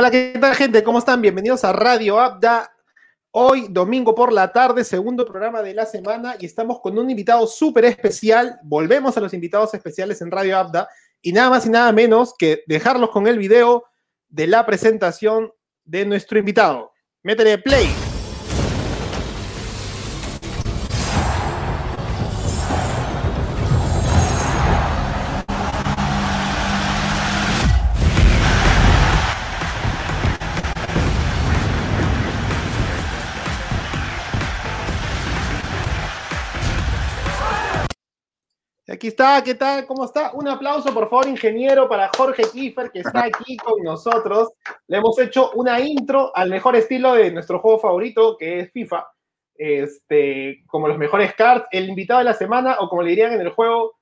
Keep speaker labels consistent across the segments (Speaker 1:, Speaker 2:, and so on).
Speaker 1: Hola, ¿qué tal gente? ¿Cómo están? Bienvenidos a Radio Abda. Hoy, domingo por la tarde, segundo programa de la semana y estamos con un invitado súper especial. Volvemos a los invitados especiales en Radio Abda y nada más y nada menos que dejarlos con el video de la presentación de nuestro invitado. Métele play. Está, ¿qué tal? ¿Cómo está? Un aplauso, por favor, ingeniero, para Jorge Kiefer, que está aquí con nosotros. Le hemos hecho una intro al mejor estilo de nuestro juego favorito, que es FIFA. Este, como los mejores cards, el invitado de la semana, o como le dirían en el juego,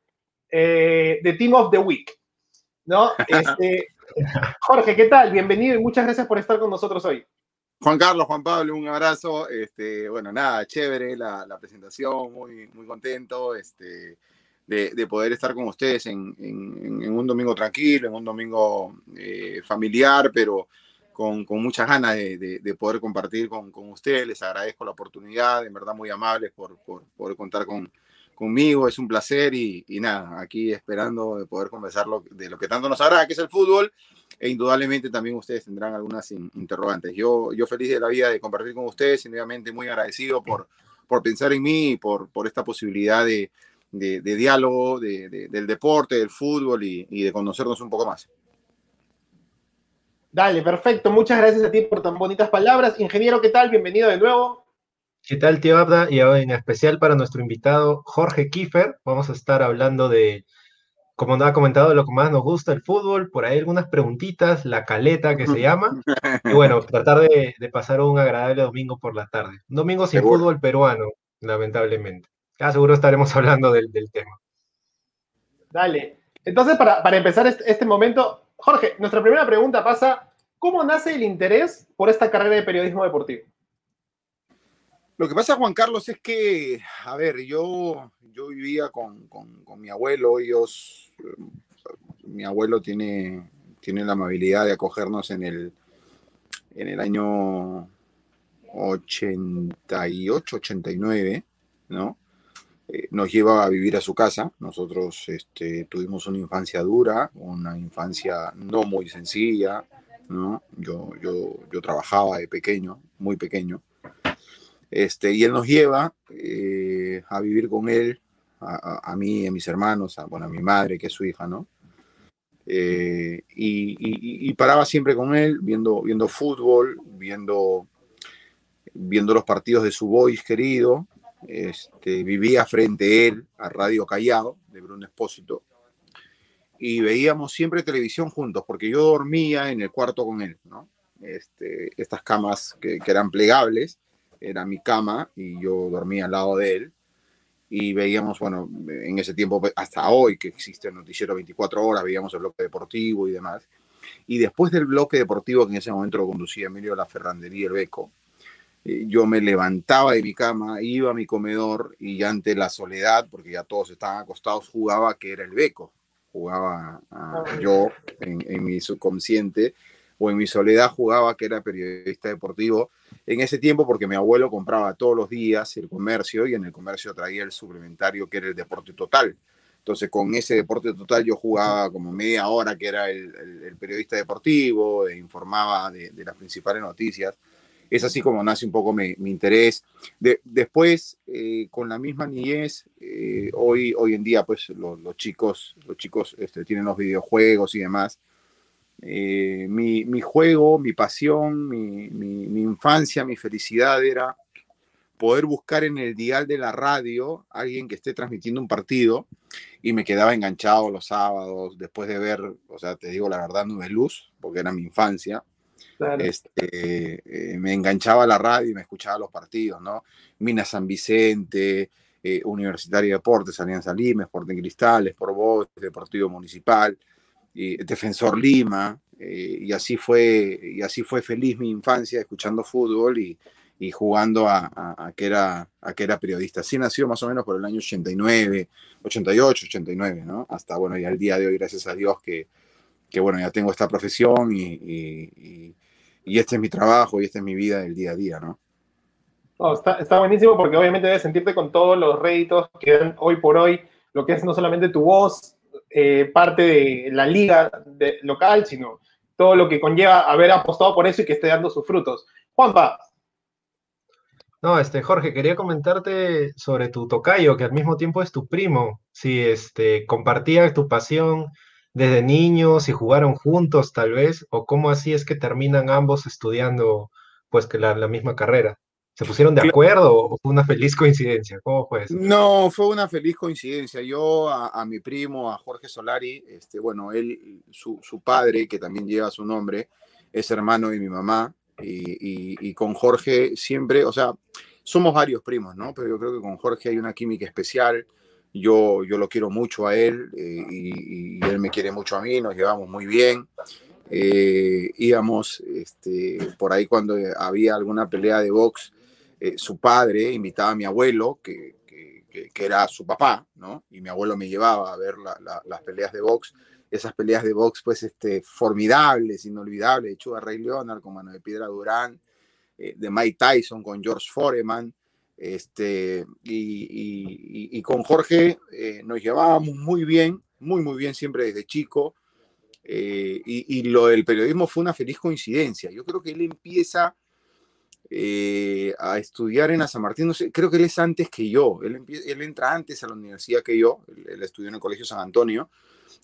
Speaker 1: eh, The Team of the Week. ¿No? Este, Jorge, ¿qué tal? Bienvenido y muchas gracias por estar con nosotros hoy.
Speaker 2: Juan Carlos, Juan Pablo, un abrazo. Este, bueno, nada, chévere la, la presentación, muy, muy contento. Este, de, poder estar con ustedes en, un domingo tranquilo, en un domingo eh, familiar, pero con, muchas ganas de, poder compartir con, ustedes. Les agradezco la oportunidad, en verdad muy amables por, poder contar con, conmigo. Es un placer y, nada, aquí esperando de poder conversar de lo que tanto nos agrada, que es el fútbol. E indudablemente también ustedes tendrán algunas interrogantes. Yo, yo feliz de la vida de compartir con ustedes y obviamente muy agradecido por, por pensar en mí y por, por esta posibilidad de, de, diálogo, del deporte, del fútbol y, de conocernos un poco más.
Speaker 1: Dale, perfecto. Muchas gracias a ti por tan bonitas palabras. Ingeniero, ¿qué tal? Bienvenido de nuevo.
Speaker 3: ¿Qué tal, tío Abda? Y en especial para nuestro invitado Jorge Kiefer, vamos a estar hablando de, como nos ha comentado, lo que más nos gusta, el fútbol, por ahí algunas preguntitas, la caleta que se llama, y bueno, tratar de, pasar un agradable domingo por la tarde. Un domingo sin fútbol peruano, lamentablemente. Ya seguro estaremos hablando del, tema.
Speaker 1: Dale. Entonces, para, empezar este, este, momento, Jorge, nuestra primera pregunta pasa, ¿cómo nace el interés por esta carrera de periodismo deportivo?
Speaker 2: Lo que pasa, Juan Carlos, es que, a ver, yo, yo vivía con, mi abuelo, ellos, mi abuelo tiene, tiene la amabilidad de acogernos en el, en el año 88, 89, ¿no? Eh, nos lleva a vivir a su casa. Nosotros este, tuvimos una infancia dura, una infancia no muy sencilla. ¿no? Yo, yo, yo trabajaba de pequeño, muy pequeño. Este, y él nos lleva eh, a vivir con él, a, mí, a mis hermanos, a, bueno, a mi madre, que es su hija, ¿no? Eh, y, y, paraba siempre con él, viendo, viendo fútbol, viendo, viendo los partidos de su boys querido, este, vivía frente a él, a Radio Callao, de Bruno Espósito, y veíamos siempre televisión juntos, porque yo dormía en el cuarto con él, ¿no? Este, estas camas que, eran plegables, era mi cama y yo dormía al lado de él. Y veíamos, bueno, en ese tiempo, hasta hoy que existe el noticiero 24 horas, veíamos el bloque deportivo y demás. Y después del bloque deportivo, que en ese momento lo conducía Emilio La Ferrandería El Beco, yo me levantaba de mi cama, iba a mi comedor y ante la soledad, porque ya todos estaban acostados, jugaba que era el beco. Jugaba ah, yo en, mi subconsciente o en mi soledad jugaba que era periodista deportivo en ese tiempo porque mi abuelo compraba todos los días el comercio y en el comercio traía el suplementario que era el deporte total. Entonces con ese deporte total yo jugaba como media hora que era el, periodista deportivo, e informaba de, de las principales noticias es así como nace un poco mi, interés. después, eh, con la misma niñez, eh, hoy, hoy en día, pues los chicos, los chicos este, tienen los videojuegos y demás. Eh, mi, juego, mi pasión, mi, mi, infancia, mi felicidad era poder buscar en el dial de la radio a alguien que esté transmitiendo un partido y me quedaba enganchado los sábados después de ver, o sea, te digo la verdad, Nube Luz, porque era mi infancia este, eh, me enganchaba a la radio y me escuchaba los partidos, ¿no? Minas San Vicente, eh, Universitario de Deportes, Alianza Lima, Sporting Cristales, por Voz, Deportivo Municipal, Defensor Lima, eh, y así fue, y así fue feliz mi infancia escuchando fútbol y, jugando a, que era, a que era periodista. Así nació más o menos por el año 89, 88, 89, ¿no? Hasta, bueno, y al día de hoy, gracias a Dios, que, que bueno, ya tengo esta profesión y, y, y, este es mi trabajo y esta es mi vida del día a día, ¿no?
Speaker 1: está, está, buenísimo porque obviamente debes sentirte con todos los réditos que dan hoy por hoy, lo que es no solamente tu voz, eh, parte de la liga de, local, sino todo lo que conlleva haber apostado por eso y que esté dando sus frutos. Juanpa.
Speaker 3: No, este, Jorge, quería comentarte sobre tu tocayo, que al mismo tiempo es tu primo. Si este, compartía tu pasión desde niños y jugaron juntos, tal vez, o cómo así es que terminan ambos estudiando pues que la, la misma carrera. ¿Se pusieron de acuerdo o fue una feliz coincidencia? ¿Cómo fue eso?
Speaker 2: No, fue una feliz coincidencia. Yo a, mi primo, a Jorge Solari, este, bueno, él, su, su, padre, que también lleva su nombre, es hermano de mi mamá, y, y, con Jorge siempre, o sea, somos varios primos, ¿no? Pero yo creo que con Jorge hay una química especial. Yo, yo lo quiero mucho a él eh, y, él me quiere mucho a mí, nos llevamos muy bien. Eh, íbamos este, por ahí cuando había alguna pelea de box eh, su padre invitaba a mi abuelo, que, que, que, era su papá, ¿no? Y mi abuelo me llevaba a ver las peleas de box. Esas peleas de box, pues, este, formidables, inolvidables, de Chuga Rey Leonard con Mano de Piedra Durán, eh, de Mike Tyson con George Foreman, este, y, y, con Jorge eh, nos llevábamos muy bien, muy, muy bien, siempre desde chico. y, y lo del periodismo fue una feliz coincidencia. Yo creo que él empieza eh, a estudiar en la San Martín, no sé, creo que él es antes que yo, él, él entra antes a la universidad que yo, él, estudió en el Colegio San Antonio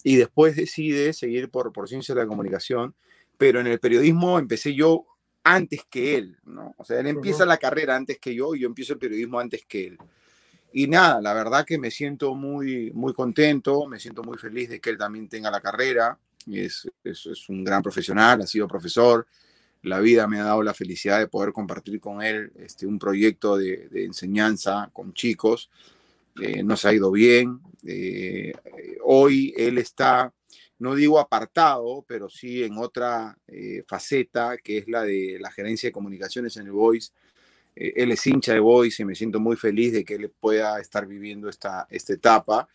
Speaker 2: y después decide seguir por, por ciencia de la comunicación, pero en el periodismo empecé yo antes que él, ¿no? O sea, él empieza la carrera antes que yo y yo empiezo el periodismo antes que él. Y nada, la verdad que me siento muy, muy contento, me siento muy feliz de que él también tenga la carrera, es, es, es un gran profesional, ha sido profesor, la vida me ha dado la felicidad de poder compartir con él este, un proyecto de, enseñanza con chicos. Eh, nos ha ido bien. Eh, hoy él está, no digo apartado, pero sí en otra eh, faceta, que es la de la gerencia de comunicaciones en el Voice. él es hincha de Voice y me siento muy feliz de que él pueda estar viviendo esta, esta etapa.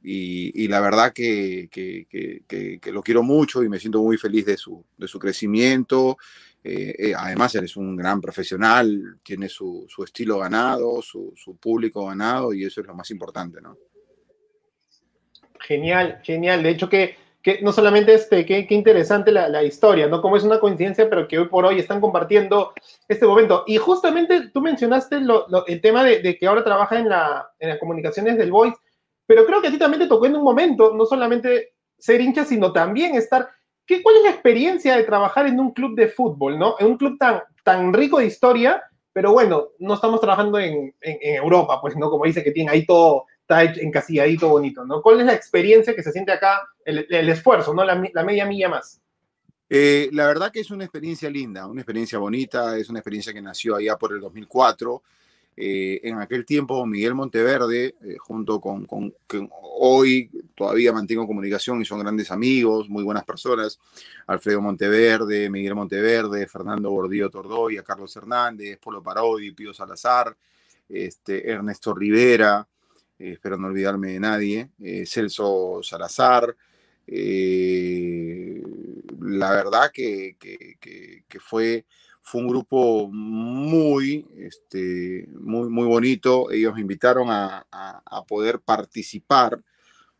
Speaker 2: Y, la verdad que, que, lo quiero mucho y me siento muy feliz de su, de su crecimiento eh, eh, además, él es un gran profesional, tiene su, su estilo ganado, su, su, público ganado y eso es lo más importante, ¿no?
Speaker 1: Genial, genial. De hecho, que, que no solamente este, qué interesante la, la, historia, ¿no? Como es una coincidencia, pero que hoy por hoy están compartiendo este momento. Y justamente tú mencionaste lo, lo, el tema de, de, que ahora trabaja en, la, en las comunicaciones del Voice, pero creo que a ti también te tocó en un momento, no solamente ser hincha, sino también estar ¿Qué, ¿Cuál es la experiencia de trabajar en un club de fútbol, ¿no? En un club tan, tan rico de historia, pero bueno, no estamos trabajando en, en, en Europa, pues, ¿no? Como dice que tiene ahí todo, está encasilladito bonito, ¿no? ¿Cuál es la experiencia que se siente acá, el, esfuerzo, ¿no? La, media milla más.
Speaker 2: Eh, la verdad que es una experiencia linda, una experiencia bonita, es una experiencia que nació allá por el 2004. Eh, en aquel tiempo Miguel Monteverde, eh, junto con, con, con, hoy todavía mantengo comunicación y son grandes amigos, muy buenas personas, Alfredo Monteverde, Miguel Monteverde, Fernando Gordillo Tordoya, Carlos Hernández, Polo Parodi, Pío Salazar, este, Ernesto Rivera, eh, espero no olvidarme de nadie, eh, Celso Salazar, eh, la verdad que, que, fue fue un grupo muy, este, muy, muy bonito. Ellos me invitaron a, a, a poder participar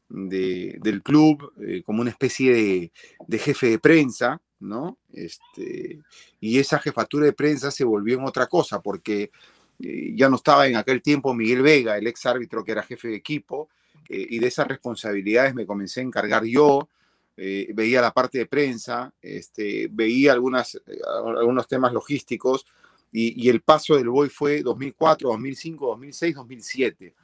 Speaker 2: de, del club como una especie de, de, jefe de prensa, ¿no? Este, y esa jefatura de prensa se volvió en otra cosa, porque eh, ya no estaba en aquel tiempo Miguel Vega, el ex árbitro que era jefe de equipo, eh, y de esas responsabilidades me comencé a encargar yo, eh, veía la parte de prensa, este, veía algunas, algunos temas logísticos y, y, el paso del BOI fue 2004, 2005, 2006, 2007.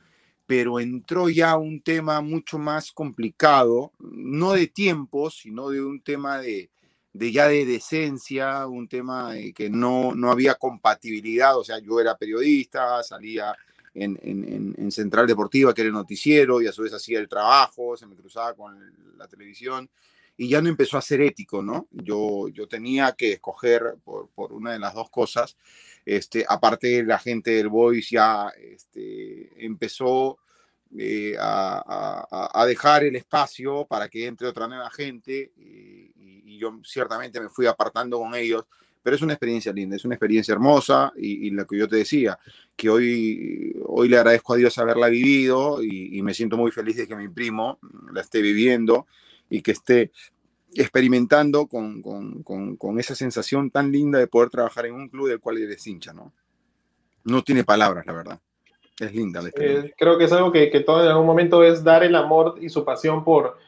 Speaker 2: Pero entró ya un tema mucho más complicado, no de tiempo, sino de un tema de, de ya de decencia, un tema eh, que no, no había compatibilidad, o sea, yo era periodista, salía en, en, en, Central Deportiva, que era el noticiero, y a su vez hacía el trabajo, se me cruzaba con la televisión, y ya no empezó a ser ético, ¿no? Yo, yo tenía que escoger por, por una de las dos cosas. Este, aparte, la gente del Voice ya este, empezó eh, a, a, a, dejar el espacio para que entre otra nueva gente. Y, y yo ciertamente me fui apartando con ellos, pero es una experiencia linda, es una experiencia hermosa y, la que yo te decía, que hoy, hoy le agradezco a Dios haberla vivido y, me siento muy feliz de que mi primo la esté viviendo y que esté experimentando con, con, con, esa sensación tan linda de poder trabajar en un club del cual eres hincha, ¿no? No tiene palabras, la verdad. Es linda la
Speaker 1: experiencia. Eh, creo que es algo que, que, todo en algún momento es dar el amor y su pasión por,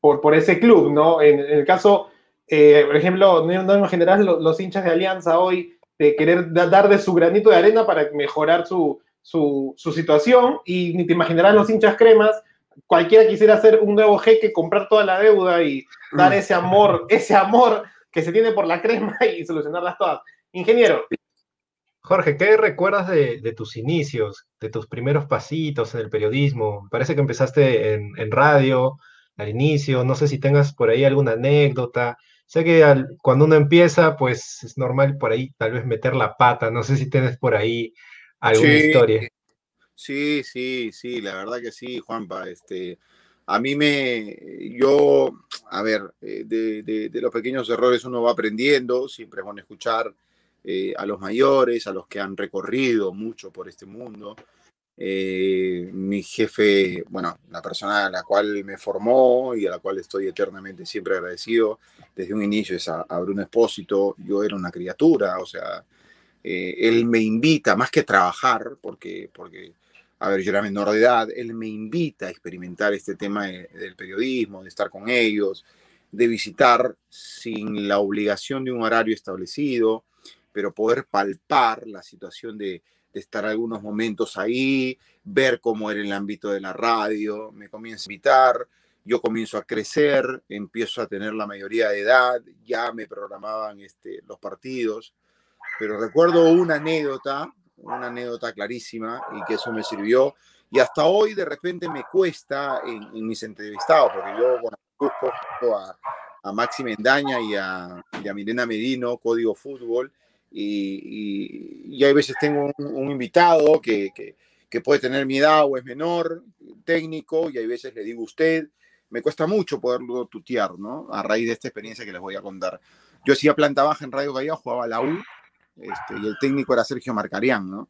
Speaker 1: por, por ese club, ¿no? En, en el caso eh, por ejemplo, no, imaginarás los, los, hinchas de Alianza hoy de querer dar de su granito de arena para mejorar su, su, su, situación y ni te imaginarás los hinchas cremas. Cualquiera quisiera hacer un nuevo jeque, comprar toda la deuda y dar ese amor, ese amor que se tiene por la crema y solucionarlas todas. Ingeniero.
Speaker 3: Jorge, ¿qué recuerdas de, de, tus inicios, de tus primeros pasitos en el periodismo? Parece que empezaste en, en radio al inicio, no sé si tengas por ahí alguna anécdota, Sé que cuando uno empieza, pues es normal por ahí tal vez meter la pata. No sé si tienes por ahí alguna historia.
Speaker 2: Sí, sí, sí, la verdad que sí, Juanpa. Este, a mí me, yo, a ver, eh, de, los pequeños errores uno va aprendiendo, siempre es bueno escuchar eh, a los mayores, a los que han recorrido mucho por este mundo. Eh, mi jefe, bueno, la persona a la cual me formó y a la cual estoy eternamente siempre agradecido desde un inicio es a, Bruno Espósito. Yo era una criatura, o sea, eh, él me invita, más que trabajar, porque, porque, a ver, yo era menor de edad, él me invita a experimentar este tema del periodismo, de estar con ellos, de visitar sin la obligación de un horario establecido, pero poder palpar la situación de estar algunos momentos ahí, ver cómo era el ámbito de la radio, me comienza a invitar, yo comienzo a crecer, empiezo a tener la mayoría de edad, ya me programaban este, los partidos, pero recuerdo una anécdota, una anécdota clarísima y que eso me sirvió y hasta hoy de repente me cuesta en, mis entrevistados, porque yo busco a, a Maxi Mendaña y a, a Milena Medino, Código Fútbol, y, hay veces tengo un, invitado que, que, puede tener mi edad o es menor, técnico, y hay veces le digo usted, me cuesta mucho poderlo tutear, ¿no? A raíz de esta experiencia que les voy a contar. Yo hacía planta baja en Radio Bahía, jugaba la U, este, y el técnico era Sergio Marcarián, ¿no?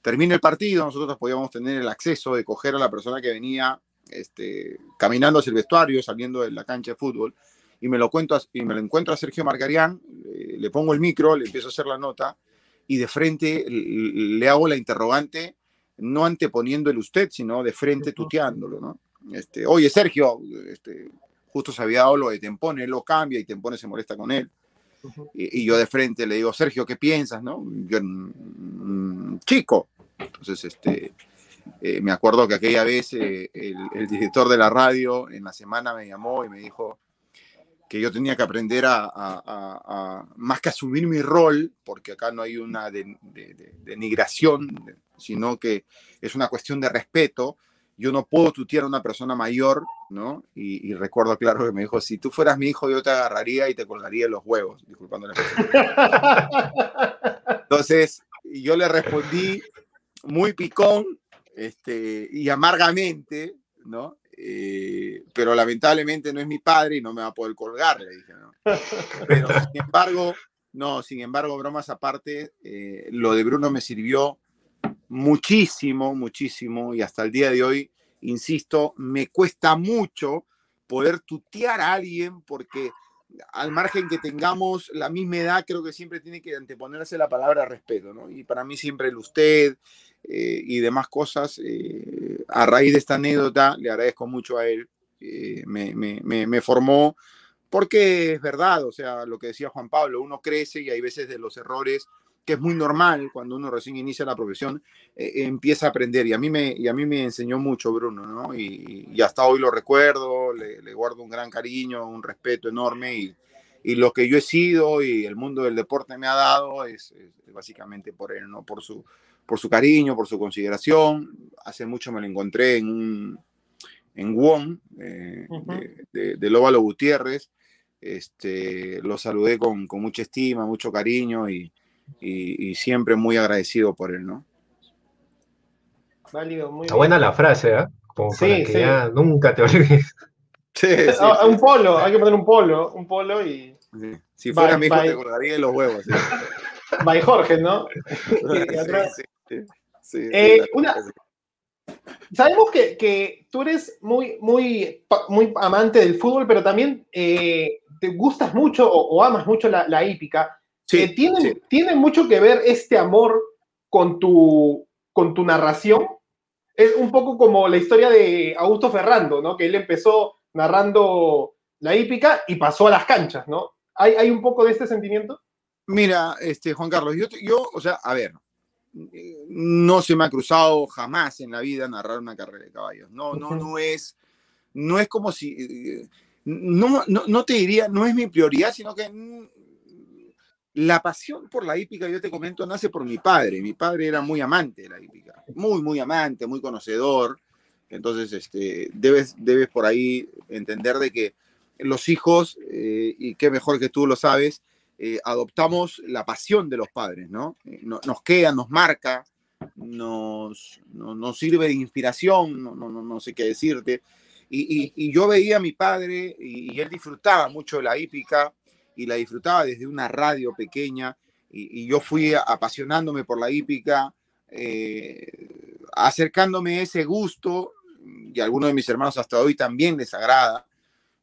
Speaker 2: Termina el partido, nosotros podíamos tener el acceso de coger a la persona que venía este, caminando hacia el vestuario, saliendo de la cancha de fútbol, y me lo cuento y me lo encuentro a Sergio Marcarián, le pongo el micro, le empiezo a hacer la nota y de frente le hago la interrogante, no anteponiendo el usted, sino de frente tuteándolo, ¿no? Este, Oye, Sergio, este, justo se había dado lo de Tempone, él lo cambia y Tempone se molesta con él. y, yo de frente le digo, Sergio, ¿qué piensas? No? Yo, mm, chico. Entonces, este, eh, me acuerdo que aquella vez eh, el, el, director de la radio en la semana me llamó y me dijo, que yo tenía que aprender a, más que asumir mi rol, porque acá no hay una denigración, sino que es una cuestión de respeto. Yo no puedo tutear a una persona mayor, ¿no? Y, recuerdo claro que me dijo, si tú fueras mi hijo, yo te agarraría y te colgaría los huevos, disculpando Entonces, yo le respondí muy picón este, y amargamente, ¿no? Eh, pero lamentablemente no es mi padre y no me va a poder colgar, le dije, ¿no? Pero sin embargo, no, sin embargo, bromas aparte, eh, lo de Bruno me sirvió muchísimo, muchísimo y hasta el día de hoy, insisto, me cuesta mucho poder tutear a alguien porque al margen que tengamos la misma edad, creo que siempre tiene que anteponerse la palabra respeto, ¿no? Y para mí siempre el usted eh, y demás cosas, eh, a raíz de esta anécdota, le agradezco mucho a él, eh, me, me, me, formó, porque es verdad, o sea, lo que decía Juan Pablo, uno crece y hay veces de los errores que es muy normal cuando uno recién inicia la profesión, empieza a aprender. Y a, mí me, y a mí me enseñó mucho Bruno, ¿no? Y, y hasta hoy lo recuerdo, le, le, guardo un gran cariño, un respeto enorme. Y, y, lo que yo he sido y el mundo del deporte me ha dado es, es básicamente por él, ¿no? Por su, por su cariño, por su consideración. Hace mucho me lo encontré en un en Wong, eh, de, de, Lóbalo Gutiérrez. Este, lo saludé con, con mucha estima, mucho cariño y, y, siempre muy agradecido por él, ¿no?
Speaker 3: Válido, muy Está buena la frase, ¿eh? Como sí, que ya nunca te olvides.
Speaker 1: Sí, ah, un polo, hay que poner un polo, un polo y
Speaker 2: Si fuera mi hijo, te colgaría de los huevos.
Speaker 1: By Jorge, ¿no?
Speaker 2: sí,
Speaker 1: eh, una, sabemos que, que, tú eres muy, muy, muy amante del fútbol, pero también eh, te gustas mucho o, amas mucho la, la hípica.
Speaker 2: Sí,
Speaker 1: eh, ¿tiene, ¿Tiene mucho que ver este amor con tu, con tu narración? Es un poco como la historia de Augusto Ferrando, ¿no? Que él empezó narrando la hípica y pasó a las canchas, ¿no? ¿Hay, hay un poco de este sentimiento?
Speaker 2: Mira, este, Juan Carlos, yo, yo, o sea, a ver, no se me ha cruzado jamás en la vida narrar una carrera de caballos. No, no, no es, no es como si, no, no, no te diría, no es mi prioridad, sino que la pasión por la hípica, yo te comento, nace por mi padre. Mi padre era muy amante de la hípica, muy, muy amante, muy conocedor. Entonces, este, debes, debes por ahí entender de que los hijos, eh, y qué mejor que tú lo sabes, eh, adoptamos la pasión de los padres, ¿no? Eh, nos queda, nos marca, nos, nos sirve de inspiración, no, no, no, sé qué decirte. Y, y, yo veía a mi padre y, él disfrutaba mucho de la hípica y la disfrutaba desde una radio pequeña y, yo fui apasionándome por la hípica, eh, acercándome a ese gusto y a algunos de mis hermanos hasta hoy también les agrada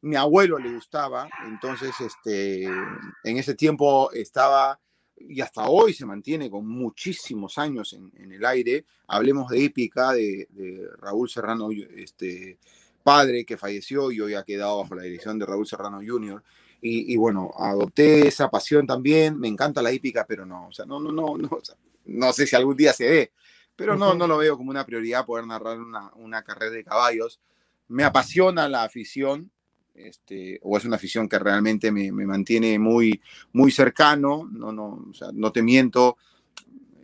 Speaker 2: mi abuelo le gustaba, entonces este, en ese tiempo estaba y hasta hoy se mantiene con muchísimos años en, el aire. Hablemos de épica de, Raúl Serrano, este, padre que falleció y hoy ha quedado bajo la dirección de Raúl Serrano Jr. Y, bueno, adopté esa pasión también. Me encanta la hípica, pero no, o sea, no, no, no, no, no sé si algún día se ve, pero no, no lo veo como una prioridad poder narrar una, una carrera de caballos. Me apasiona la afición, este, o es una afición que realmente me, mantiene muy, muy cercano, no, no, no te miento,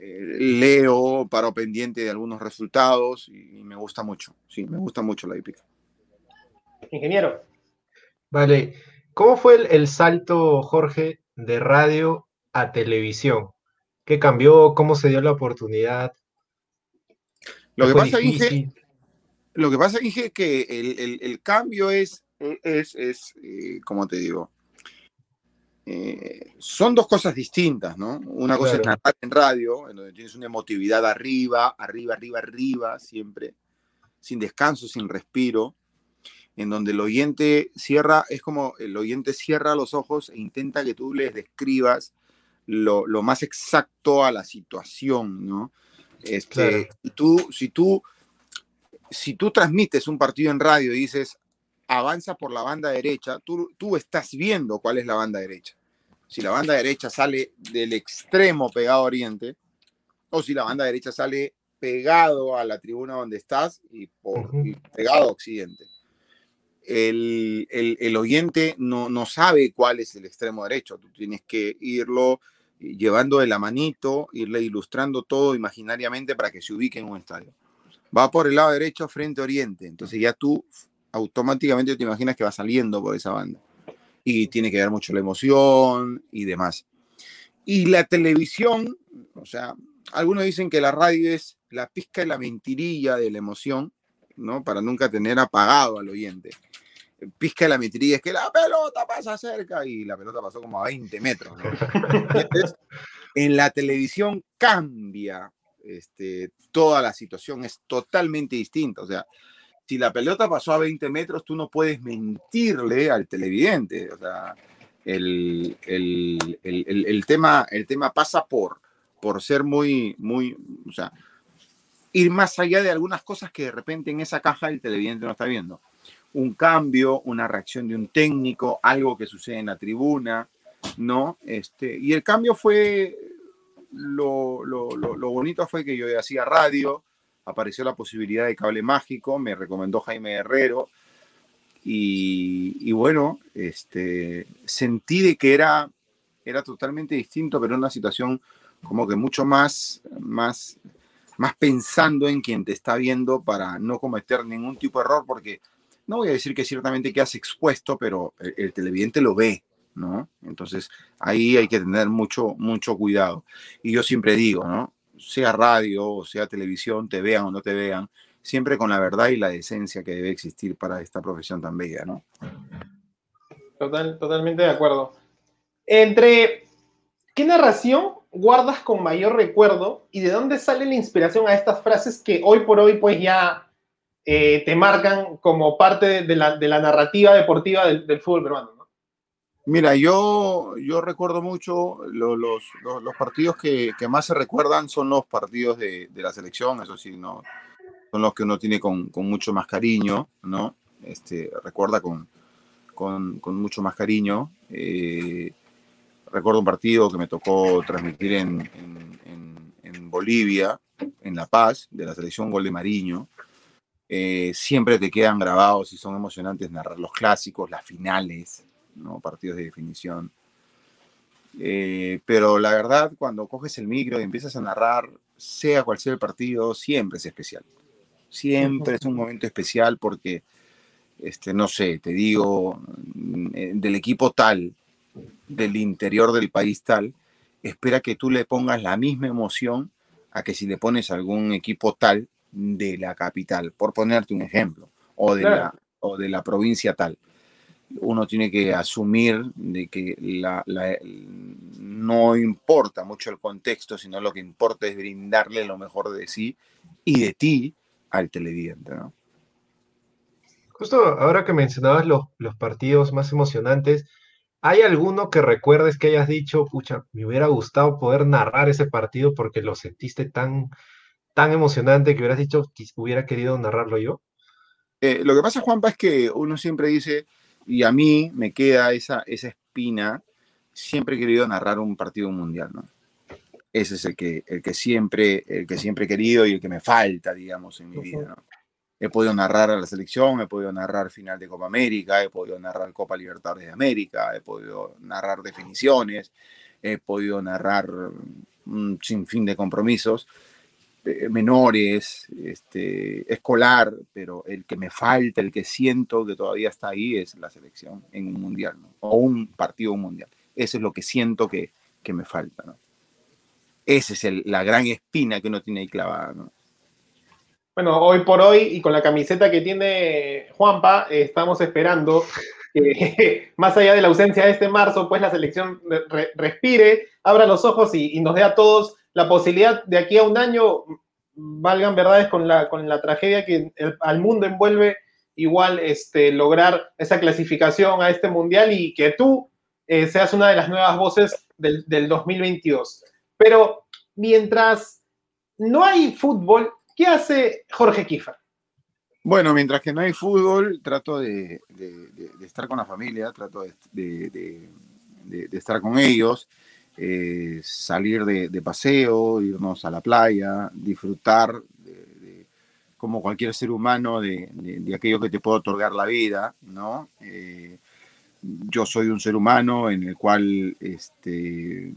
Speaker 2: eh, leo, paro pendiente de algunos resultados y, me gusta mucho, sí, me gusta mucho la hípica.
Speaker 1: Ingeniero.
Speaker 3: Vale, ¿cómo fue el, salto, Jorge, de radio a televisión? ¿Qué cambió? ¿Cómo se dio la oportunidad?
Speaker 2: Lo que, pasa, Inge, lo que pasa, Inge, que el, el cambio es es, es eh, como te digo, eh, son dos cosas distintas, ¿no? Una cosa es narrar en radio, en donde tienes una emotividad arriba, arriba, arriba, arriba, siempre, sin descanso, sin respiro, en donde el oyente cierra, es como el oyente cierra los ojos e intenta que tú les describas lo, lo más exacto a la situación, ¿no? Este, tú, si tú, si tú transmites un partido en radio y dices, avanza por la banda derecha, tú, tú estás viendo cuál es la banda derecha. Si la banda derecha sale del extremo pegado a oriente, o si la banda derecha sale pegado a la tribuna donde estás y, por, pegado a occidente. El, el, oyente no, no, sabe cuál es el extremo derecho. Tú tienes que irlo llevando de la manito, irle ilustrando todo imaginariamente para que se ubique en un estadio. Va por el lado derecho frente a oriente. Entonces ya tú automáticamente te imaginas que va saliendo por esa banda. Y tiene que ver mucho la emoción y demás. Y la televisión, o sea, algunos dicen que la radio es la pizca y la mentirilla de la emoción, ¿no? Para nunca tener apagado al oyente. Pizca y la mentirilla es que la pelota pasa cerca y la pelota pasó como a 20 metros. en la televisión cambia este, toda la situación, es totalmente distinta. O sea, si la pelota pasó a 20 metros, tú no puedes mentirle al televidente. O sea, el, tema, el tema pasa por, por ser muy, muy, o sea, ir más allá de algunas cosas que de repente en esa caja el televidente no está viendo. Un cambio, una reacción de un técnico, algo que sucede en la tribuna, ¿no? Este, y el cambio fue, lo, lo, lo bonito fue que yo hacía radio, apareció la posibilidad de cable mágico, me recomendó Jaime Herrero. Y, bueno, este, sentí de que era, era totalmente distinto, pero una situación como que mucho más, más, más pensando en quien te está viendo para no cometer ningún tipo de error, porque no voy a decir que ciertamente quedas expuesto, pero el, el televidente lo ve, ¿no? Entonces ahí hay que tener mucho, mucho cuidado. Y yo siempre digo, ¿no? sea radio o sea televisión, te vean o no te vean, siempre con la verdad y la decencia que debe existir para esta profesión tan bella, ¿no?
Speaker 1: Total, totalmente de acuerdo. Entre, ¿qué narración guardas con mayor recuerdo y de dónde sale la inspiración a estas frases que hoy por hoy pues ya eh, te marcan como parte de la, narrativa deportiva del, fútbol peruano?
Speaker 2: Mira, yo, yo recuerdo mucho los, los, partidos que, que, más se recuerdan son los partidos de, de, la selección, eso sí, no, son los que uno tiene con, con mucho más cariño, ¿no? Este, recuerda con, con, con mucho más cariño. Eh, recuerdo un partido que me tocó transmitir en, en, en, Bolivia, en La Paz, de la selección Gol de Mariño. Eh, siempre te quedan grabados y son emocionantes narrar los clásicos, las finales, ¿no? partidos de definición. Eh, pero la verdad, cuando coges el micro y empiezas a narrar, sea cual sea el partido, siempre es especial. Siempre es un momento especial porque, este, no sé, te digo, eh, del equipo tal, del interior del país tal, espera que tú le pongas la misma emoción a que si le pones algún equipo tal de la capital, por ponerte un ejemplo, o de, la, o de la provincia tal uno tiene que asumir de que la, no importa mucho el contexto, sino lo que importa es brindarle lo mejor de sí y de ti al televidente. ¿no?
Speaker 3: Justo ahora que mencionabas los, los partidos más emocionantes, ¿hay alguno que recuerdes que hayas dicho, pucha, me hubiera gustado poder narrar ese partido porque lo sentiste tan, tan emocionante que hubieras dicho que hubiera querido narrarlo yo?
Speaker 2: Eh, lo que pasa, Juanpa, es que uno siempre dice, y a mí me queda esa, esa espina, siempre he querido narrar un partido mundial, ¿no? Ese es el que, el que, siempre, el que siempre he querido y el que me falta, digamos, en mi vida, ¿no? He podido narrar a la selección, he podido narrar final de Copa América, he podido narrar Copa Libertadores de América, he podido narrar definiciones, he podido narrar un sinfín de compromisos, menores, este, escolar, pero el que me falta, el que siento que todavía está ahí es la selección en un mundial, o un partido mundial. Eso es lo que siento que, que me falta. Esa es la gran espina que uno tiene ahí clavada. ¿no?
Speaker 1: Bueno, hoy por hoy y con la camiseta que tiene Juanpa, estamos esperando que más allá de la ausencia de este marzo, pues la selección respire, abra los ojos y, y nos dé a todos la posibilidad de aquí a un año, valgan verdades con la, con la tragedia que al mundo envuelve, igual este, lograr esa clasificación a este mundial y que tú eh, seas una de las nuevas voces del, 2022. Pero mientras no hay fútbol, ¿qué hace Jorge Kifa?
Speaker 2: Bueno, mientras que no hay fútbol, trato de, estar con la familia, trato de, estar con ellos. Eh, salir de, paseo, irnos a la playa, disfrutar como cualquier ser humano de, aquello que te puede otorgar la vida, ¿no? Eh, yo soy un ser humano en el cual este,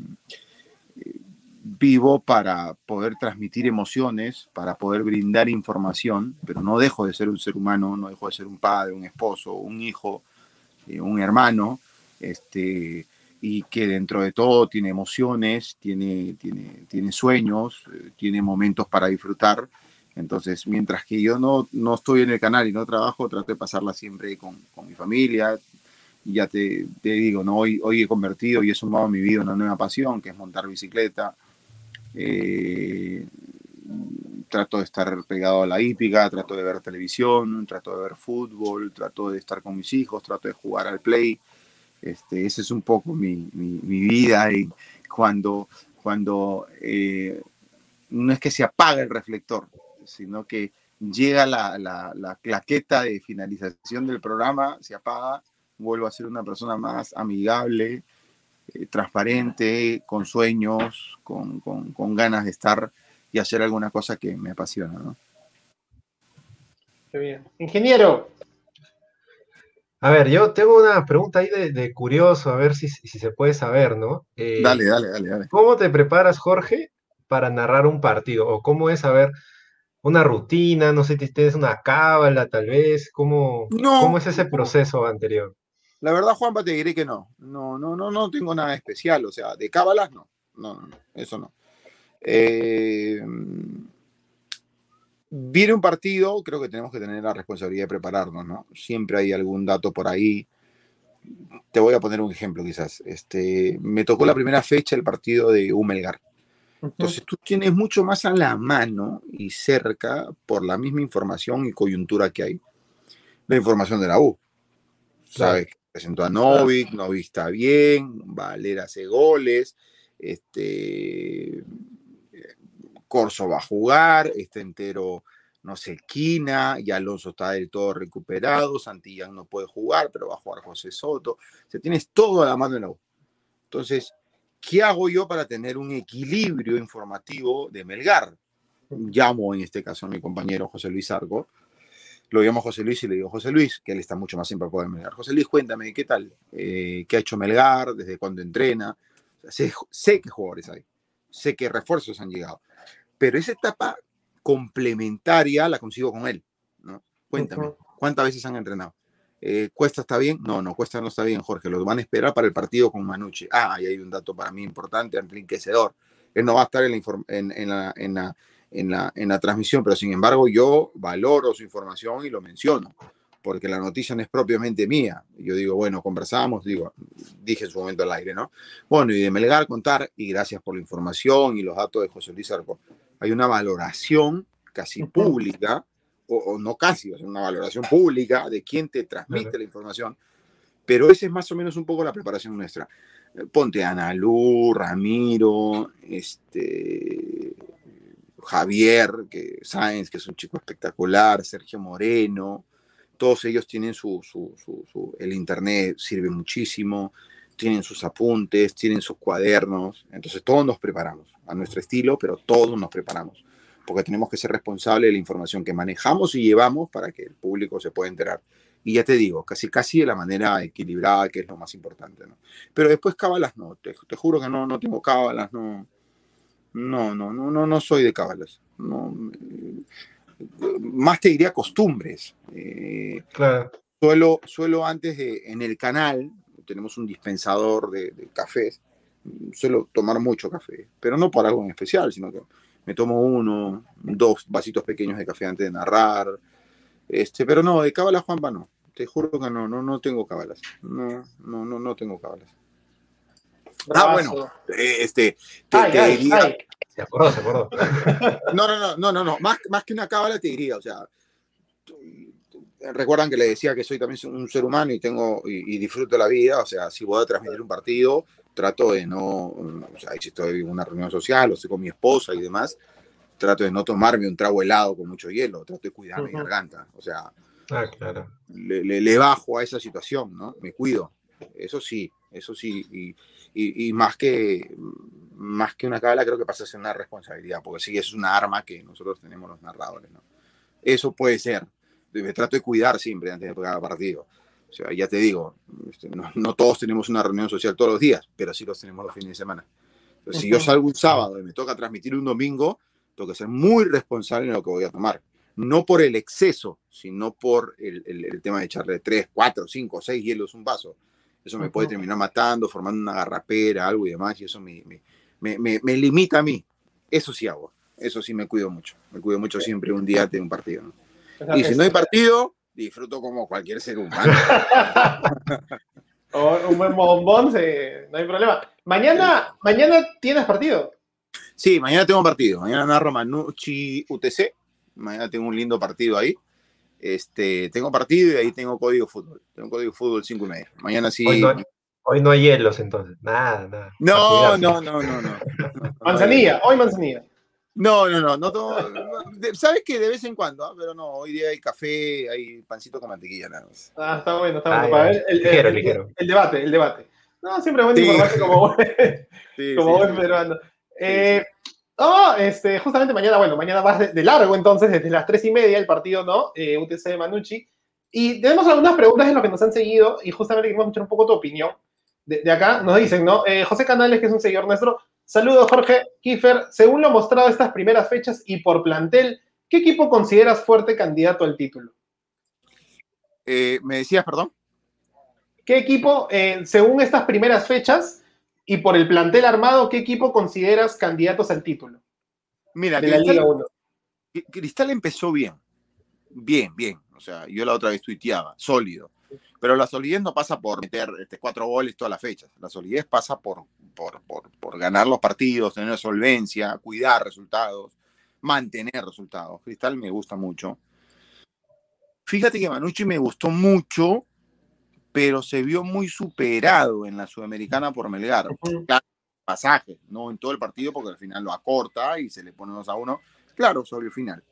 Speaker 2: vivo para poder transmitir emociones, para poder brindar información, pero no dejo de ser un ser humano, no dejo de ser un padre, un esposo, un hijo, eh, un hermano, este, y que dentro de todo tiene emociones, tiene, tiene, tiene sueños, eh, tiene momentos para disfrutar. Entonces, mientras que yo no, no estoy en el canal y no trabajo, trato de pasarla siempre con, con mi familia. Ya te, te, digo, ¿no? hoy, hoy he convertido y he sumado a mi vida una nueva pasión, que es montar bicicleta. Eh, trato de estar pegado a la hípica, trato de ver televisión, trato de ver fútbol, trato de estar con mis hijos, trato de jugar al play este, esa es un poco mi, mi, vida y cuando, cuando eh, no es que se apaga el reflector, sino que llega la, la, la, claqueta de finalización del programa, se apaga, vuelvo a ser una persona más amigable, eh, transparente, con sueños, con, con, ganas de estar y hacer alguna cosa que me apasiona.
Speaker 1: Qué bien. Ingeniero,
Speaker 3: a ver, yo tengo una pregunta ahí de, curioso, a ver si, se puede saber, ¿no?
Speaker 2: Eh, dale, dale, dale, dale.
Speaker 3: ¿Cómo te preparas, Jorge, para narrar un partido? ¿O cómo es, a ver, una rutina? No sé si tienes una cábala, tal vez. ¿Cómo, ¿cómo es ese proceso anterior?
Speaker 2: La verdad, Juanpa, te diré que no. No, no, no, no tengo nada especial. O sea, de cábalas, no. No, no, no eso no. Eh, viene un partido, creo que tenemos que tener la responsabilidad de prepararnos, ¿no? Siempre hay algún dato por ahí te voy a poner un ejemplo quizás. Este, me tocó la primera fecha el partido de Humelgar. Entonces tú tienes mucho más a la mano y cerca por la misma información y coyuntura que hay. La información de la U. Sabes que presentó a Novik, Novik está bien, Valera hace goles, este Corso va a jugar, este entero no se esquina, y Alonso está del todo recuperado, Santillán no puede jugar, pero va a jugar José Soto. O tienes todo a la mano en la U. Entonces, ¿qué hago yo para tener un equilibrio informativo de Melgar? Llamo en este caso a mi compañero José Luis Arco, lo llamo José Luis y le digo, José Luis, que él está mucho más empapado de Melgar. José Luis, cuéntame, ¿qué tal? Eh, ¿Qué ha hecho Melgar? ¿Desde cuándo entrena? sé, sé qué jugadores hay, sé qué refuerzos han llegado, pero esa etapa complementaria la consigo con él, ¿no? Cuéntame, ¿cuántas veces han entrenado? Eh, ¿Cuesta está bien? No, no, Cuesta no está bien, Jorge. Lo van a esperar para el partido con Manucci. Ah, y hay un dato para mí importante, enriquecedor. Él no va a estar en la, en, la, en la transmisión, pero sin embargo yo valoro su información y lo menciono, porque la noticia no es propiamente mía. Yo digo, bueno, conversamos, digo, dije en su momento al aire, ¿no? Bueno, y de Melgar contar, y gracias por la información y los datos de José Luis Arco hay una valoración casi pública, o, no casi, es una valoración pública de quién te transmite la información, pero ese es más o menos un poco la preparación nuestra. Eh, ponte Ana Lu, Ramiro, este, Javier, que Sáenz, que es un chico espectacular, Sergio Moreno, todos ellos tienen su, su, su, el internet sirve muchísimo, tienen sus apuntes, tienen sus cuadernos, entonces todos nos preparamos a nuestro estilo, pero todos nos preparamos, porque tenemos que ser responsables de la información que manejamos y llevamos para que el público se pueda enterar. Y ya te digo, casi casi de la manera equilibrada, que es lo más importante, ¿no? Pero después cábalas no, te, juro que no, no tengo cábalas, no, no, no, no, no, no soy de cábalas, no, más te diría costumbres. Eh, claro. Suelo, suelo antes de, en el canal, tenemos un dispensador de, de cafés, suelo tomar mucho café, pero no por algo en especial, sino que me tomo uno, dos vasitos pequeños de café antes de narrar. Este, pero no, de cábalas, Juanpa, no. Te juro que no, no, no tengo cábalas. No, no, no, no tengo cábalas. Ah, bueno, este, te, diría...
Speaker 3: Se acordó, se acordó.
Speaker 2: No, no, no, no, no, no. Más, más que una cábala te diría, o sea, recuerdan que le decía que soy también un ser humano y tengo y, y, disfruto la vida, o sea, si voy a transmitir un partido, trato de no, o sea, si estoy en una reunión social o estoy con mi esposa y demás, trato de no tomarme un trago helado con mucho hielo, trato de cuidar mi garganta, o sea,
Speaker 3: ah, claro.
Speaker 2: le, le, bajo a esa situación, ¿no? Me cuido, eso sí, eso sí, y, y, y más que más que una cábala creo que pasa a ser una responsabilidad, porque sí es una arma que nosotros tenemos los narradores, ¿no? Eso puede ser, me trato de cuidar siempre antes de cada partido. O sea, ya te digo, este, no, todos tenemos una reunión social todos los días, pero sí los tenemos los fines de semana. Entonces, si yo salgo un sábado y me toca transmitir un domingo, tengo que ser muy responsable en lo que voy a tomar. No por el exceso, sino por el, el, tema de echarle 3, 4, 5, 6 hielos un vaso. Eso me puede terminar matando, formando una garrapera, algo y demás, y eso me, me, me, me, limita a mí. Eso sí hago. Eso sí me cuido mucho. Me cuido mucho siempre un día de un partido. Y si no hay partido, disfruto como cualquier ser humano.
Speaker 1: un buen bombón, no hay problema. Mañana, mañana tienes partido.
Speaker 2: Sí, mañana tengo partido. Mañana narro Manucci UTC. Mañana tengo un lindo partido ahí. Este, tengo partido y ahí tengo código fútbol. Tengo código fútbol 5 y media. Mañana sí.
Speaker 3: Hoy no, hay hielos entonces. Nada, nada.
Speaker 2: No, no, no, no, no.
Speaker 1: Manzanilla, hoy manzanilla.
Speaker 2: No, no, no, no, sabes que de vez en cuando, ¿ah? pero no, hoy día hay café, hay pancito con mantequilla nada más.
Speaker 1: Ah, está bueno, está bueno. ver, el, ligero, ligero. el, debate, el debate. No, siempre es bueno sí. como buen, sí, como buen peruano. Eh, oh, este, justamente mañana, bueno, mañana vas de, largo entonces, desde las tres y media el partido, ¿no? Eh, UTC de Manucci. Y tenemos algunas preguntas en lo que nos han seguido y justamente queremos escuchar un poco tu opinión. De, de acá nos dicen, ¿no? Eh, José Canales, que es un seguidor nuestro, Saludos, Jorge. Kiefer, según lo mostrado estas primeras fechas y por plantel, ¿qué equipo consideras fuerte candidato al título?
Speaker 2: Eh, ¿Me decías, perdón?
Speaker 1: ¿Qué equipo, eh, según estas primeras fechas y por el plantel armado, qué equipo consideras candidatos al título?
Speaker 2: Mira, Cristal, Cristal empezó bien. Bien, bien. O sea, yo la otra vez tuiteaba, sólido. Pero la solidez no pasa por meter este, cuatro goles todas las fechas. La solidez pasa por, por, por, por ganar los partidos, tener solvencia, cuidar resultados, mantener resultados. Cristal me gusta mucho. Fíjate que Manucci me gustó mucho, pero se vio muy superado en la Sudamericana por Melgar. Claro, pasaje, no en todo el partido, porque al final lo acorta y se le pone 2 a 1. Claro, sobre el final.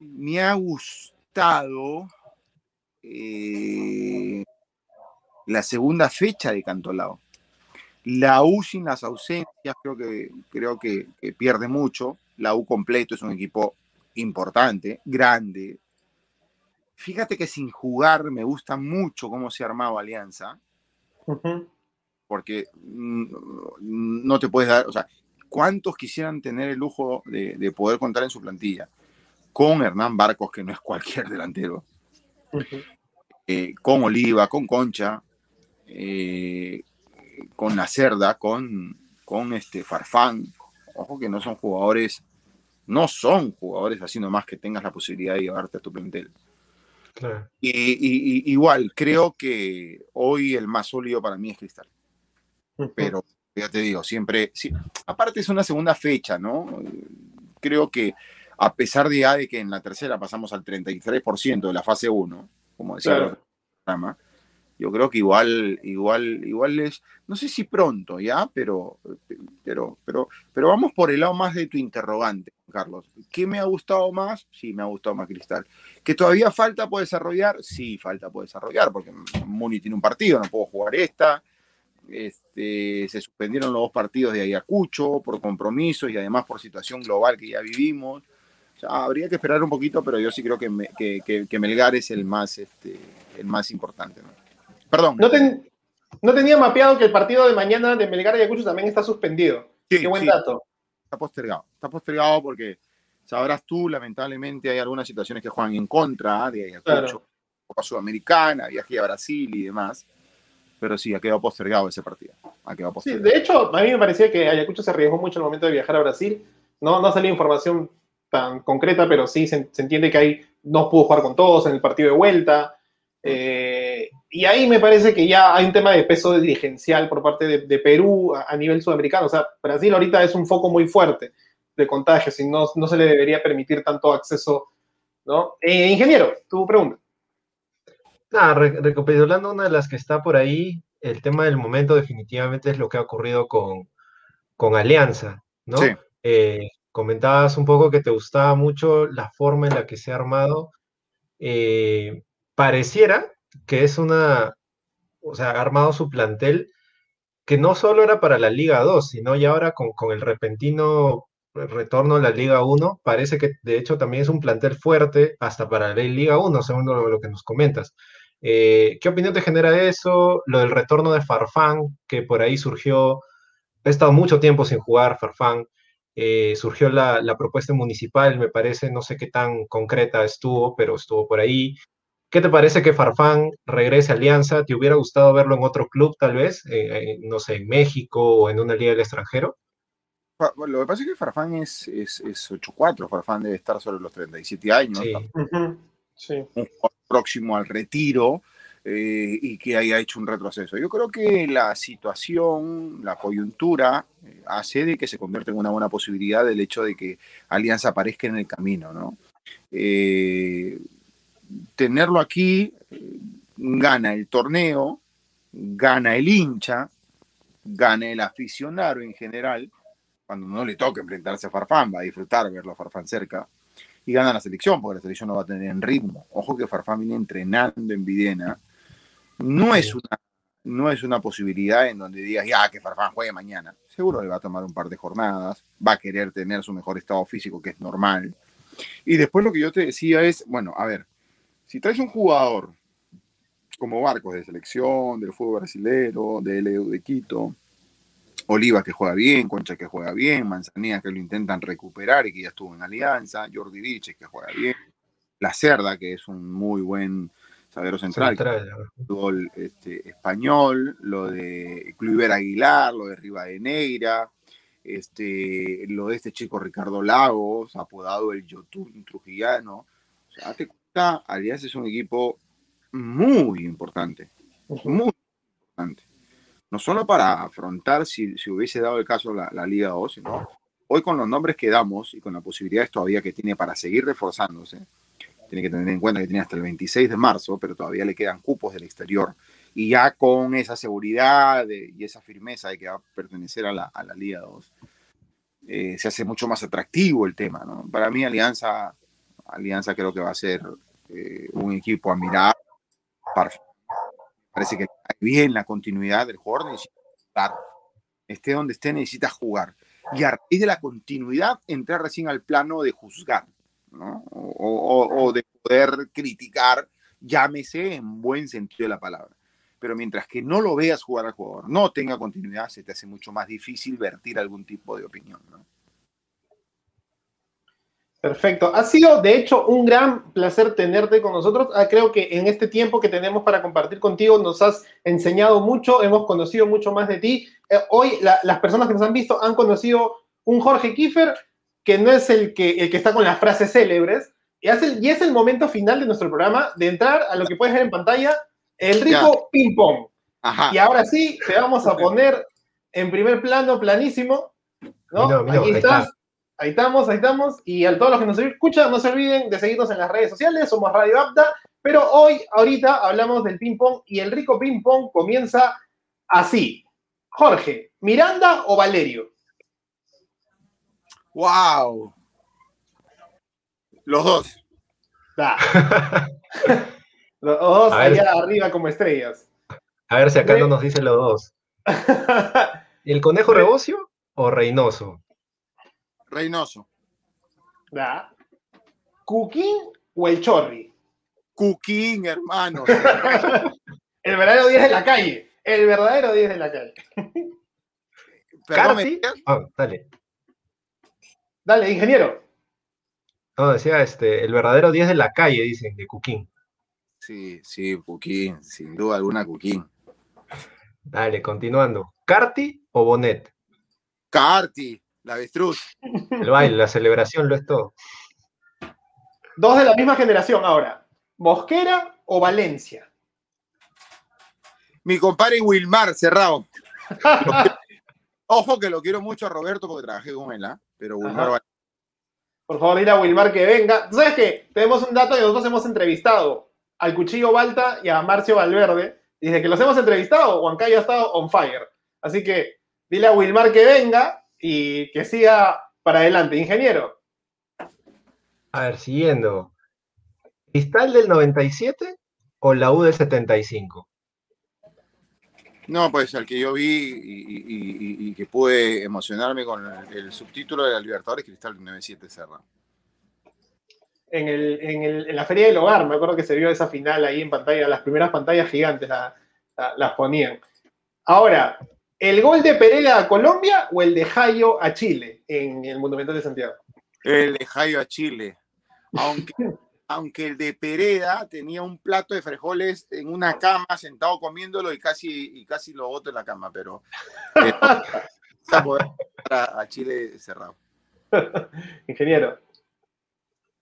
Speaker 2: Me ha gustado eh, la segunda fecha de Cantolao. La U sin las ausencias creo que, creo que, que pierde mucho. La U completo es un equipo importante, grande. Fíjate que sin jugar me gusta mucho cómo se ha armado Alianza, porque mm, no te puedes dar, o sea, ¿cuántos quisieran tener el lujo de, de poder contar en su plantilla? Con Hernán Barcos, que no es cualquier delantero, eh, con Oliva, con Concha, eh, con la Cerda, con, con este Farfán. Ojo que no son jugadores no son jugadores así nomás que tengas la posibilidad de llevarte a tu plantel. Y, igual, creo que hoy el más sólido para mí es Cristal. Pero ya te digo, siempre, sí, aparte es una segunda fecha, ¿no? Creo que a pesar de, de que en la tercera pasamos al 33% de la fase 1, como decía el programa, yo creo que igual, igual, igual es, no sé si pronto, ¿ya? Pero, pero, pero, pero vamos por el lado más de tu interrogante, Carlos. ¿Qué me ha gustado más? Sí, me ha gustado más Cristal. ¿Que todavía falta por desarrollar? Sí, falta por desarrollar, porque Muni tiene un partido, no puedo jugar esta. Este, se suspendieron los dos partidos de Ayacucho por compromisos y además por situación global que ya vivimos. Habría que esperar un poquito, pero yo sí creo que, que, que, Melgar es el más, este, el más importante. ¿no? Perdón.
Speaker 1: No, tenía mapeado que el partido de mañana de Melgar y Ayacucho también está suspendido. Qué buen dato.
Speaker 2: Está postergado. Está postergado porque sabrás tú, lamentablemente, hay algunas situaciones que juegan en contra de Ayacucho, Copa Sudamericana, viaje a Brasil y demás. Pero sí, ha quedado postergado ese partido. Ha quedado postergado.
Speaker 1: Sí, de hecho, a mí me parecía que Ayacucho se arriesgó mucho en el momento de viajar a Brasil. No, no salió información tan concreta, pero sí se, se entiende que ahí no pudo jugar con todos en el partido de vuelta. Eh, y ahí me parece que ya hay un tema de peso dirigencial por parte de, Perú a, nivel sudamericano. O sea, Brasil ahorita es un foco muy fuerte de contagios y no, no se le debería permitir tanto acceso. ¿no? Eh, ingeniero, tu pregunta.
Speaker 3: Nada, recapitulando una de las que está por ahí, el tema del momento definitivamente es lo que ha ocurrido con, con Alianza, ¿no? Eh, comentabas un poco que te gustaba mucho la forma en la que se ha armado. Eh, pareciera que es una, o sea, ha armado su plantel que no solo era para la Liga 2, sino ya ahora con, el repentino retorno a la Liga 1, parece que de hecho también es un plantel fuerte hasta para la Liga 1, según lo, que nos comentas. Eh, ¿Qué opinión te genera eso? Lo del retorno de Farfán, que por ahí surgió, ha estado mucho tiempo sin jugar Farfán, eh, surgió la, la, propuesta municipal, me parece, no sé qué tan concreta estuvo, pero estuvo por ahí. ¿Qué te parece que Farfán regrese a Alianza? ¿Te hubiera gustado verlo en otro club, tal vez? Eh, no sé, en México o en una liga del extranjero.
Speaker 2: Lo que pasa es que Farfán es, es, es 8-4, Farfán debe estar sobre los 37 años. Sí. Un próximo al retiro eh, y que haya hecho un retroceso. Yo creo que la situación, la coyuntura, eh, hace de que se convierta en una buena posibilidad el hecho de que Alianza aparezca en el camino, ¿no? Eh, tenerlo aquí gana el torneo, gana el hincha, gana el aficionado en general, cuando no le toque enfrentarse a Farfán, va a disfrutar verlo a Farfán cerca, y gana la selección, porque la selección no va a tener en ritmo. Ojo que Farfán viene entrenando en Videna. No es una, no es una posibilidad en donde digas, ya, que Farfán juegue mañana. Seguro le va a tomar un par de jornadas, va a querer tener su mejor estado físico, que es normal. Y después lo que yo te decía es, bueno, a ver, si traes un jugador como Barcos de selección, del fútbol brasileño, de LU de Quito, Oliva que juega bien, Concha que juega bien, Manzanilla que lo intentan recuperar y que ya estuvo en Alianza, Jordi Viches que juega bien, La Cerda que es un muy buen zaguero central, fútbol este, español, lo de Cluiver Aguilar, lo de Rivadeneira, este, lo de este chico Ricardo Lagos, apodado el Yotun Trujillano. O sea, Alianza es un equipo muy importante, muy importante. No solo para afrontar, si, si hubiese dado el caso la, la Liga 2, sino hoy con los nombres que damos y con las posibilidades todavía que tiene para seguir reforzándose, tiene que tener en cuenta que tiene hasta el 26 de marzo, pero todavía le quedan cupos del exterior. Y ya con esa seguridad y esa firmeza de que va a pertenecer a la, a la Liga 2, eh, se hace mucho más atractivo el tema. ¿no? Para mí, Alianza, Alianza creo que va a ser eh, un equipo a mirar. Parece que bien la continuidad del jugador, necesita jugar. Esté donde esté, necesita jugar. Y a raíz de la continuidad, entrar recién al plano de juzgar, ¿no? o, o, o de poder criticar, llámese en buen sentido de la palabra pero mientras que no lo veas jugar al jugador, no tenga continuidad, se te hace mucho más difícil vertir algún tipo de opinión. ¿no?
Speaker 1: Perfecto. Ha sido, de hecho, un gran placer tenerte con nosotros. Ah, creo que en este tiempo que tenemos para compartir contigo nos has enseñado mucho, hemos conocido mucho más de ti. Eh, hoy la, las personas que nos han visto han conocido un Jorge Kiefer que no es el que, el que está con las frases célebres, y es, el, y es el momento final de nuestro programa de entrar a lo que puedes ver en pantalla, el rico ping pong. Y ahora sí, te vamos a poner en primer plano, planísimo. ¿no? Aquí estás. Ahí estamos, ahí estamos. Y a todos los que nos escuchan, no se olviden de seguirnos en las redes sociales. Somos Radio Apta. Pero hoy, ahorita, hablamos del ping pong y el rico ping pong comienza así. Jorge, ¿Miranda o Valerio?
Speaker 2: ¡Wow! Los dos.
Speaker 1: Da. Los dos allá arriba como estrellas.
Speaker 3: A ver si acá no nos dicen los dos. ¿El conejo Rebocio o Reynoso?
Speaker 2: Reynoso.
Speaker 1: ¿Da? ¿Cuquín o el Chorri?
Speaker 2: Cuquín, hermano.
Speaker 1: el verdadero 10 de la calle. El verdadero 10 de la calle.
Speaker 3: Perdón, oh, dale.
Speaker 1: Dale, ingeniero.
Speaker 3: No, decía este, el verdadero 10 de la calle, dicen, de Cuquín.
Speaker 2: Sí, sí, Cuquín, sin duda alguna Cuquín.
Speaker 3: Dale, continuando. ¿Carti o Bonet?
Speaker 2: Carti, la avestruz.
Speaker 3: El baile, la celebración lo es todo.
Speaker 1: Dos de la misma generación ahora. ¿Mosquera o Valencia?
Speaker 2: Mi compadre Wilmar, cerrado. Ojo que lo quiero mucho a Roberto porque trabajé con él, ¿ah? Pero Wilmar va...
Speaker 1: Por favor, dile a Wilmar que venga. ¿Sabes qué? Tenemos un dato que nosotros hemos entrevistado al Cuchillo Balta y a Marcio Valverde. Y desde que los hemos entrevistado, Huancayo ha estado on fire. Así que dile a Wilmar que venga y que siga para adelante. Ingeniero.
Speaker 3: A ver, siguiendo. ¿Cristal del 97 o la U del 75?
Speaker 2: No, pues el que yo vi y, y, y, que pude emocionarme con el, el, subtítulo de la Libertadores, Cristal del 97 Serra
Speaker 1: en, el, en, el, en, la Feria del Hogar, me acuerdo que se vio esa final ahí en pantalla, las primeras pantallas gigantes la, la, las ponían. Ahora, ¿el gol de Pereira a Colombia o el de Jayo a Chile en el Monumental de Santiago?
Speaker 2: El de Jayo a Chile. Aunque, aunque el de Pereda tenía un plato de frijoles en una cama sentado comiéndolo y casi, y casi lo boto en la cama, pero eh, a, a Chile cerrado.
Speaker 1: Ingeniero.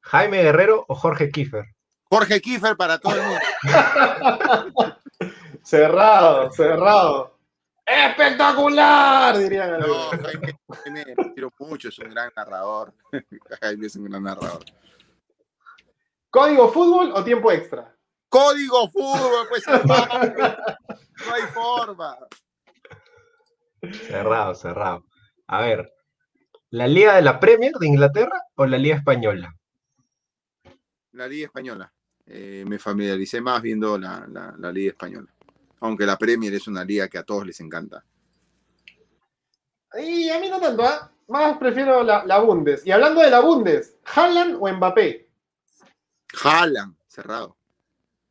Speaker 3: ¿Jaime Guerrero o Jorge Kiefer?
Speaker 2: Jorge Kiefer para todo el mundo.
Speaker 1: cerrado, cerrado. ¡Espectacular! Dirían.
Speaker 2: No, Jaime, Jaime quiero mucho, es un gran narrador. Jaime es un gran narrador.
Speaker 1: ¿Código fútbol o tiempo extra?
Speaker 2: Código fútbol, pues hermano. No hay forma.
Speaker 3: Cerrado, cerrado. A ver, ¿la Liga de la Premier de Inglaterra o la Liga Española?
Speaker 2: la Liga Española. Eh, me familiaricé más viendo la, la, la, Liga Española. Aunque la Premier es una liga que a todos les encanta.
Speaker 1: Y a mí no tanto, ¿eh? Más prefiero la, la, Bundes. Y hablando de la Bundes, ¿Haaland o Mbappé?
Speaker 2: Haaland, cerrado.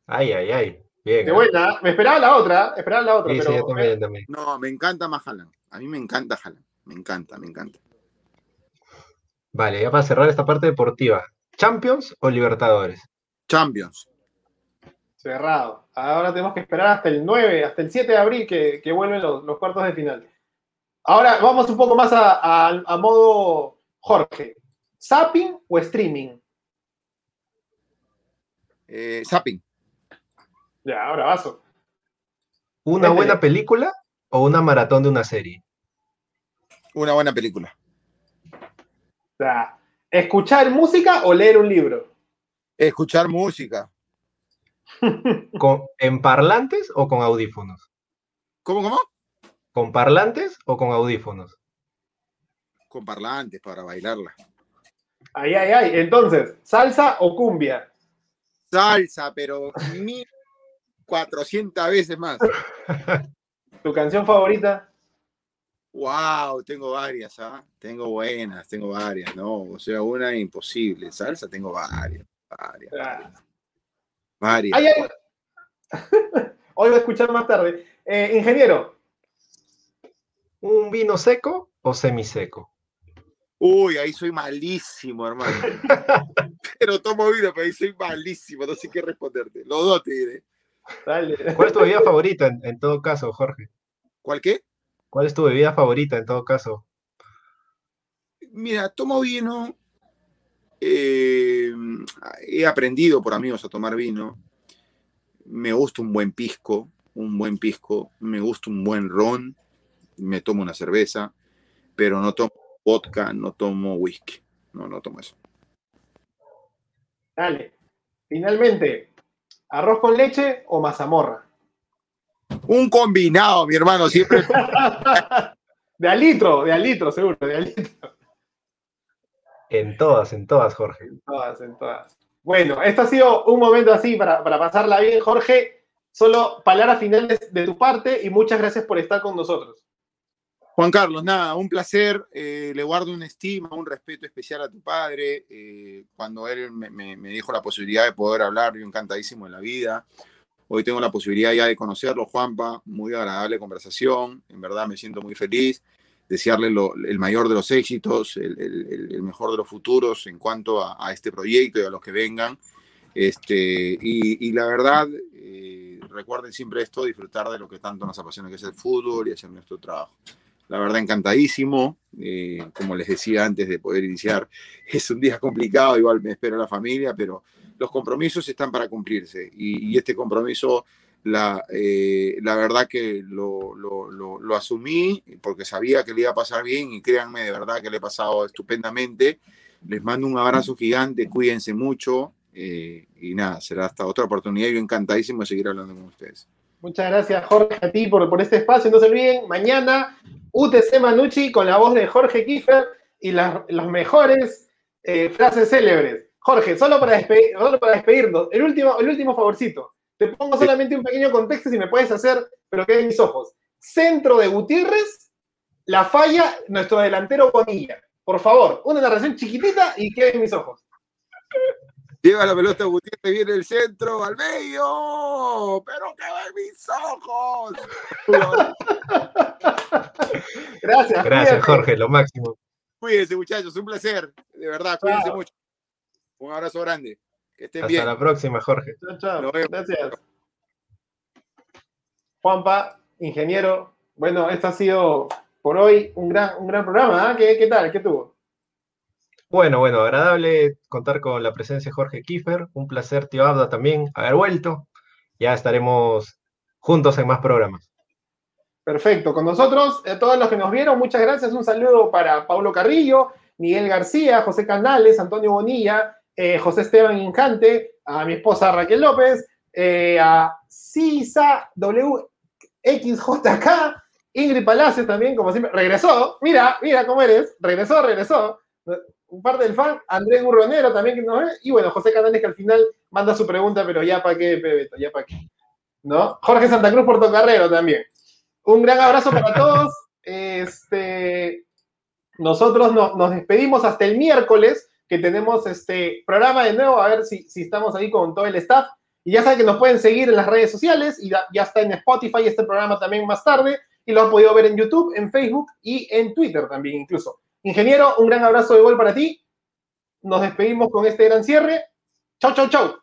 Speaker 3: Ay, ay, ay. Bien.
Speaker 1: Qué buena. Me esperaba la otra, esperaba la otra.
Speaker 3: Sí,
Speaker 1: pero...
Speaker 3: sí, yo también, también.
Speaker 2: No, me encanta más Haaland. A mí me encanta Haaland. Me encanta, me encanta.
Speaker 3: Vale, ya para cerrar esta parte deportiva. ¿Champions o Libertadores?
Speaker 2: Champions.
Speaker 1: Cerrado. Ahora tenemos que esperar hasta el 9, hasta el 7 de abril que, que vuelven los, los, cuartos de final. Ahora vamos un poco más a, a, a modo Jorge. ¿Zapping o streaming?
Speaker 2: Eh, zapping.
Speaker 1: Ya, ahora vaso.
Speaker 3: ¿Una buena película o una maratón de una serie?
Speaker 2: Una buena película.
Speaker 1: O sea, ¿escuchar música o leer un libro?
Speaker 2: Escuchar música.
Speaker 3: ¿Con, ¿En parlantes o con audífonos?
Speaker 2: ¿Cómo, cómo?
Speaker 3: ¿Con parlantes o con audífonos?
Speaker 2: Con parlantes para bailarla.
Speaker 1: Ay, ay, ay. Entonces, ¿salsa o cumbia?
Speaker 2: Salsa, pero 1400 veces más.
Speaker 1: ¿Tu canción favorita?
Speaker 2: Wow, tengo varias, ¿ah? Tengo buenas, tengo varias, ¿no? O sea, una imposible. Salsa tengo varias, varias, varias.
Speaker 1: Ay, ay. Hoy voy a escuchar más tarde. Eh, ingeniero,
Speaker 3: ¿Un vino seco o semiseco?
Speaker 2: Uy, ahí soy malísimo, hermano. pero tomo vino, pero ahí soy malísimo, no sé qué responderte. Los dos te diré.
Speaker 1: dale.
Speaker 3: ¿Cuál es tu bebida favorita en, en todo caso, Jorge?
Speaker 2: ¿Cuál qué?
Speaker 3: ¿Cuál es tu bebida favorita en todo caso?
Speaker 2: Mira, tomo vino. eh, he aprendido por amigos a tomar vino. Me gusta un buen pisco, un buen pisco. Me gusta un buen ron. Me tomo una cerveza, pero no tomo vodka, no tomo whisky. No, no tomo eso.
Speaker 1: Dale. Finalmente, ¿arroz con leche o mazamorra?
Speaker 2: Un combinado, mi hermano, siempre.
Speaker 1: De al litro, de al litro, seguro, de al litro.
Speaker 3: En todas, en todas, Jorge.
Speaker 1: En todas, en todas. Bueno, esto ha sido un momento así para, para pasarla bien, Jorge. Solo palabras finales de tu parte y muchas gracias por estar con nosotros.
Speaker 2: Juan Carlos, nada, un placer. eh, le guardo una estima, un respeto especial a tu padre. eh, cuando él me, dijo la posibilidad de poder hablar, yo encantadísimo en la vida. Hoy tengo la posibilidad ya de conocerlo, Juanpa. Muy agradable conversación. En verdad me siento muy feliz. Desearle lo- el mayor de los éxitos, el, mejor de los futuros en cuanto a, este proyecto y a los que vengan. Este, y, y la verdad, eh, recuerden siempre esto, disfrutar de lo que tanto nos apasiona, que es el fútbol y hacer nuestro trabajo. La verdad, encantadísimo. Eh, como les decía antes de poder iniciar, es un día complicado, igual me espero la familia, pero los compromisos están para cumplirse. Y, y este compromiso, la, eh, la verdad que lo, lo, lo, asumí porque sabía que le iba a pasar bien y créanme, de verdad que le he pasado estupendamente. Les mando un abrazo gigante, cuídense mucho. eh, y nada, será hasta otra oportunidad. Yo encantadísimo de seguir hablando con ustedes.
Speaker 1: Muchas gracias, Jorge, a ti por, por este espacio. No se olviden, mañana UTC Manucci con la voz de Jorge Kiefer y las, las mejores eh, frases célebres. Jorge, solo para, despe- solo para despedirnos, el último, el último favorcito. Te pongo solamente un pequeño contexto si me puedes hacer, pero quede en mis ojos. Centro de Gutiérrez, la falla, nuestro delantero Bonilla. Por favor, una narración chiquitita y quede en mis ojos.
Speaker 2: Lleva la pelota Gutiérrez, viene el centro, al medio, pero que va en mis ojos.
Speaker 1: Gracias.
Speaker 3: Gracias,
Speaker 1: cuídate.
Speaker 3: Jorge, lo máximo.
Speaker 2: Cuídense, muchachos, un placer. De verdad, cuídense
Speaker 1: Chao.
Speaker 2: mucho. Un abrazo grande. Que estén
Speaker 3: Hasta
Speaker 2: bien.
Speaker 3: la próxima, Jorge.
Speaker 1: Chao, chao. Gracias. Juanpa, ingeniero. Bueno, esto ha sido por hoy un gran, un gran programa. ¿ah? ¿Qué, ¿Qué tal? ¿Qué tuvo?
Speaker 3: Bueno, bueno, agradable contar con la presencia de Jorge Kiefer. Un placer, tío Abda, también haber vuelto. Ya estaremos juntos en más programas.
Speaker 1: Perfecto. Con nosotros, a todos los que nos vieron, muchas gracias. Un saludo para Paulo Carrillo, Miguel García, José Canales, Antonio Bonilla, eh, José Esteban Incante, a mi esposa Raquel López, eh, a Cisa WXJK, Ingrid Palacios también, como siempre. Regresó, mira, mira cómo eres. Regresó, regresó. Un parte del fan, Andrés Burronero también que nos ve. Y bueno, José Canales que al final manda su pregunta, pero ya para qué, Pebeto, ya para qué. ¿No? Jorge Santa Cruz Portocarrero también. Un gran abrazo para todos. Este, nosotros no- nos despedimos hasta el miércoles, que tenemos este programa de nuevo, a ver si, si estamos ahí con todo el staff. Y ya saben que nos pueden seguir en las redes sociales y ya está en Spotify este programa también más tarde. Y lo han podido ver en YouTube, en Facebook y en Twitter también incluso. Ingeniero, un gran abrazo de gol para ti. Nos despedimos con este gran cierre. Chau, chau, chau.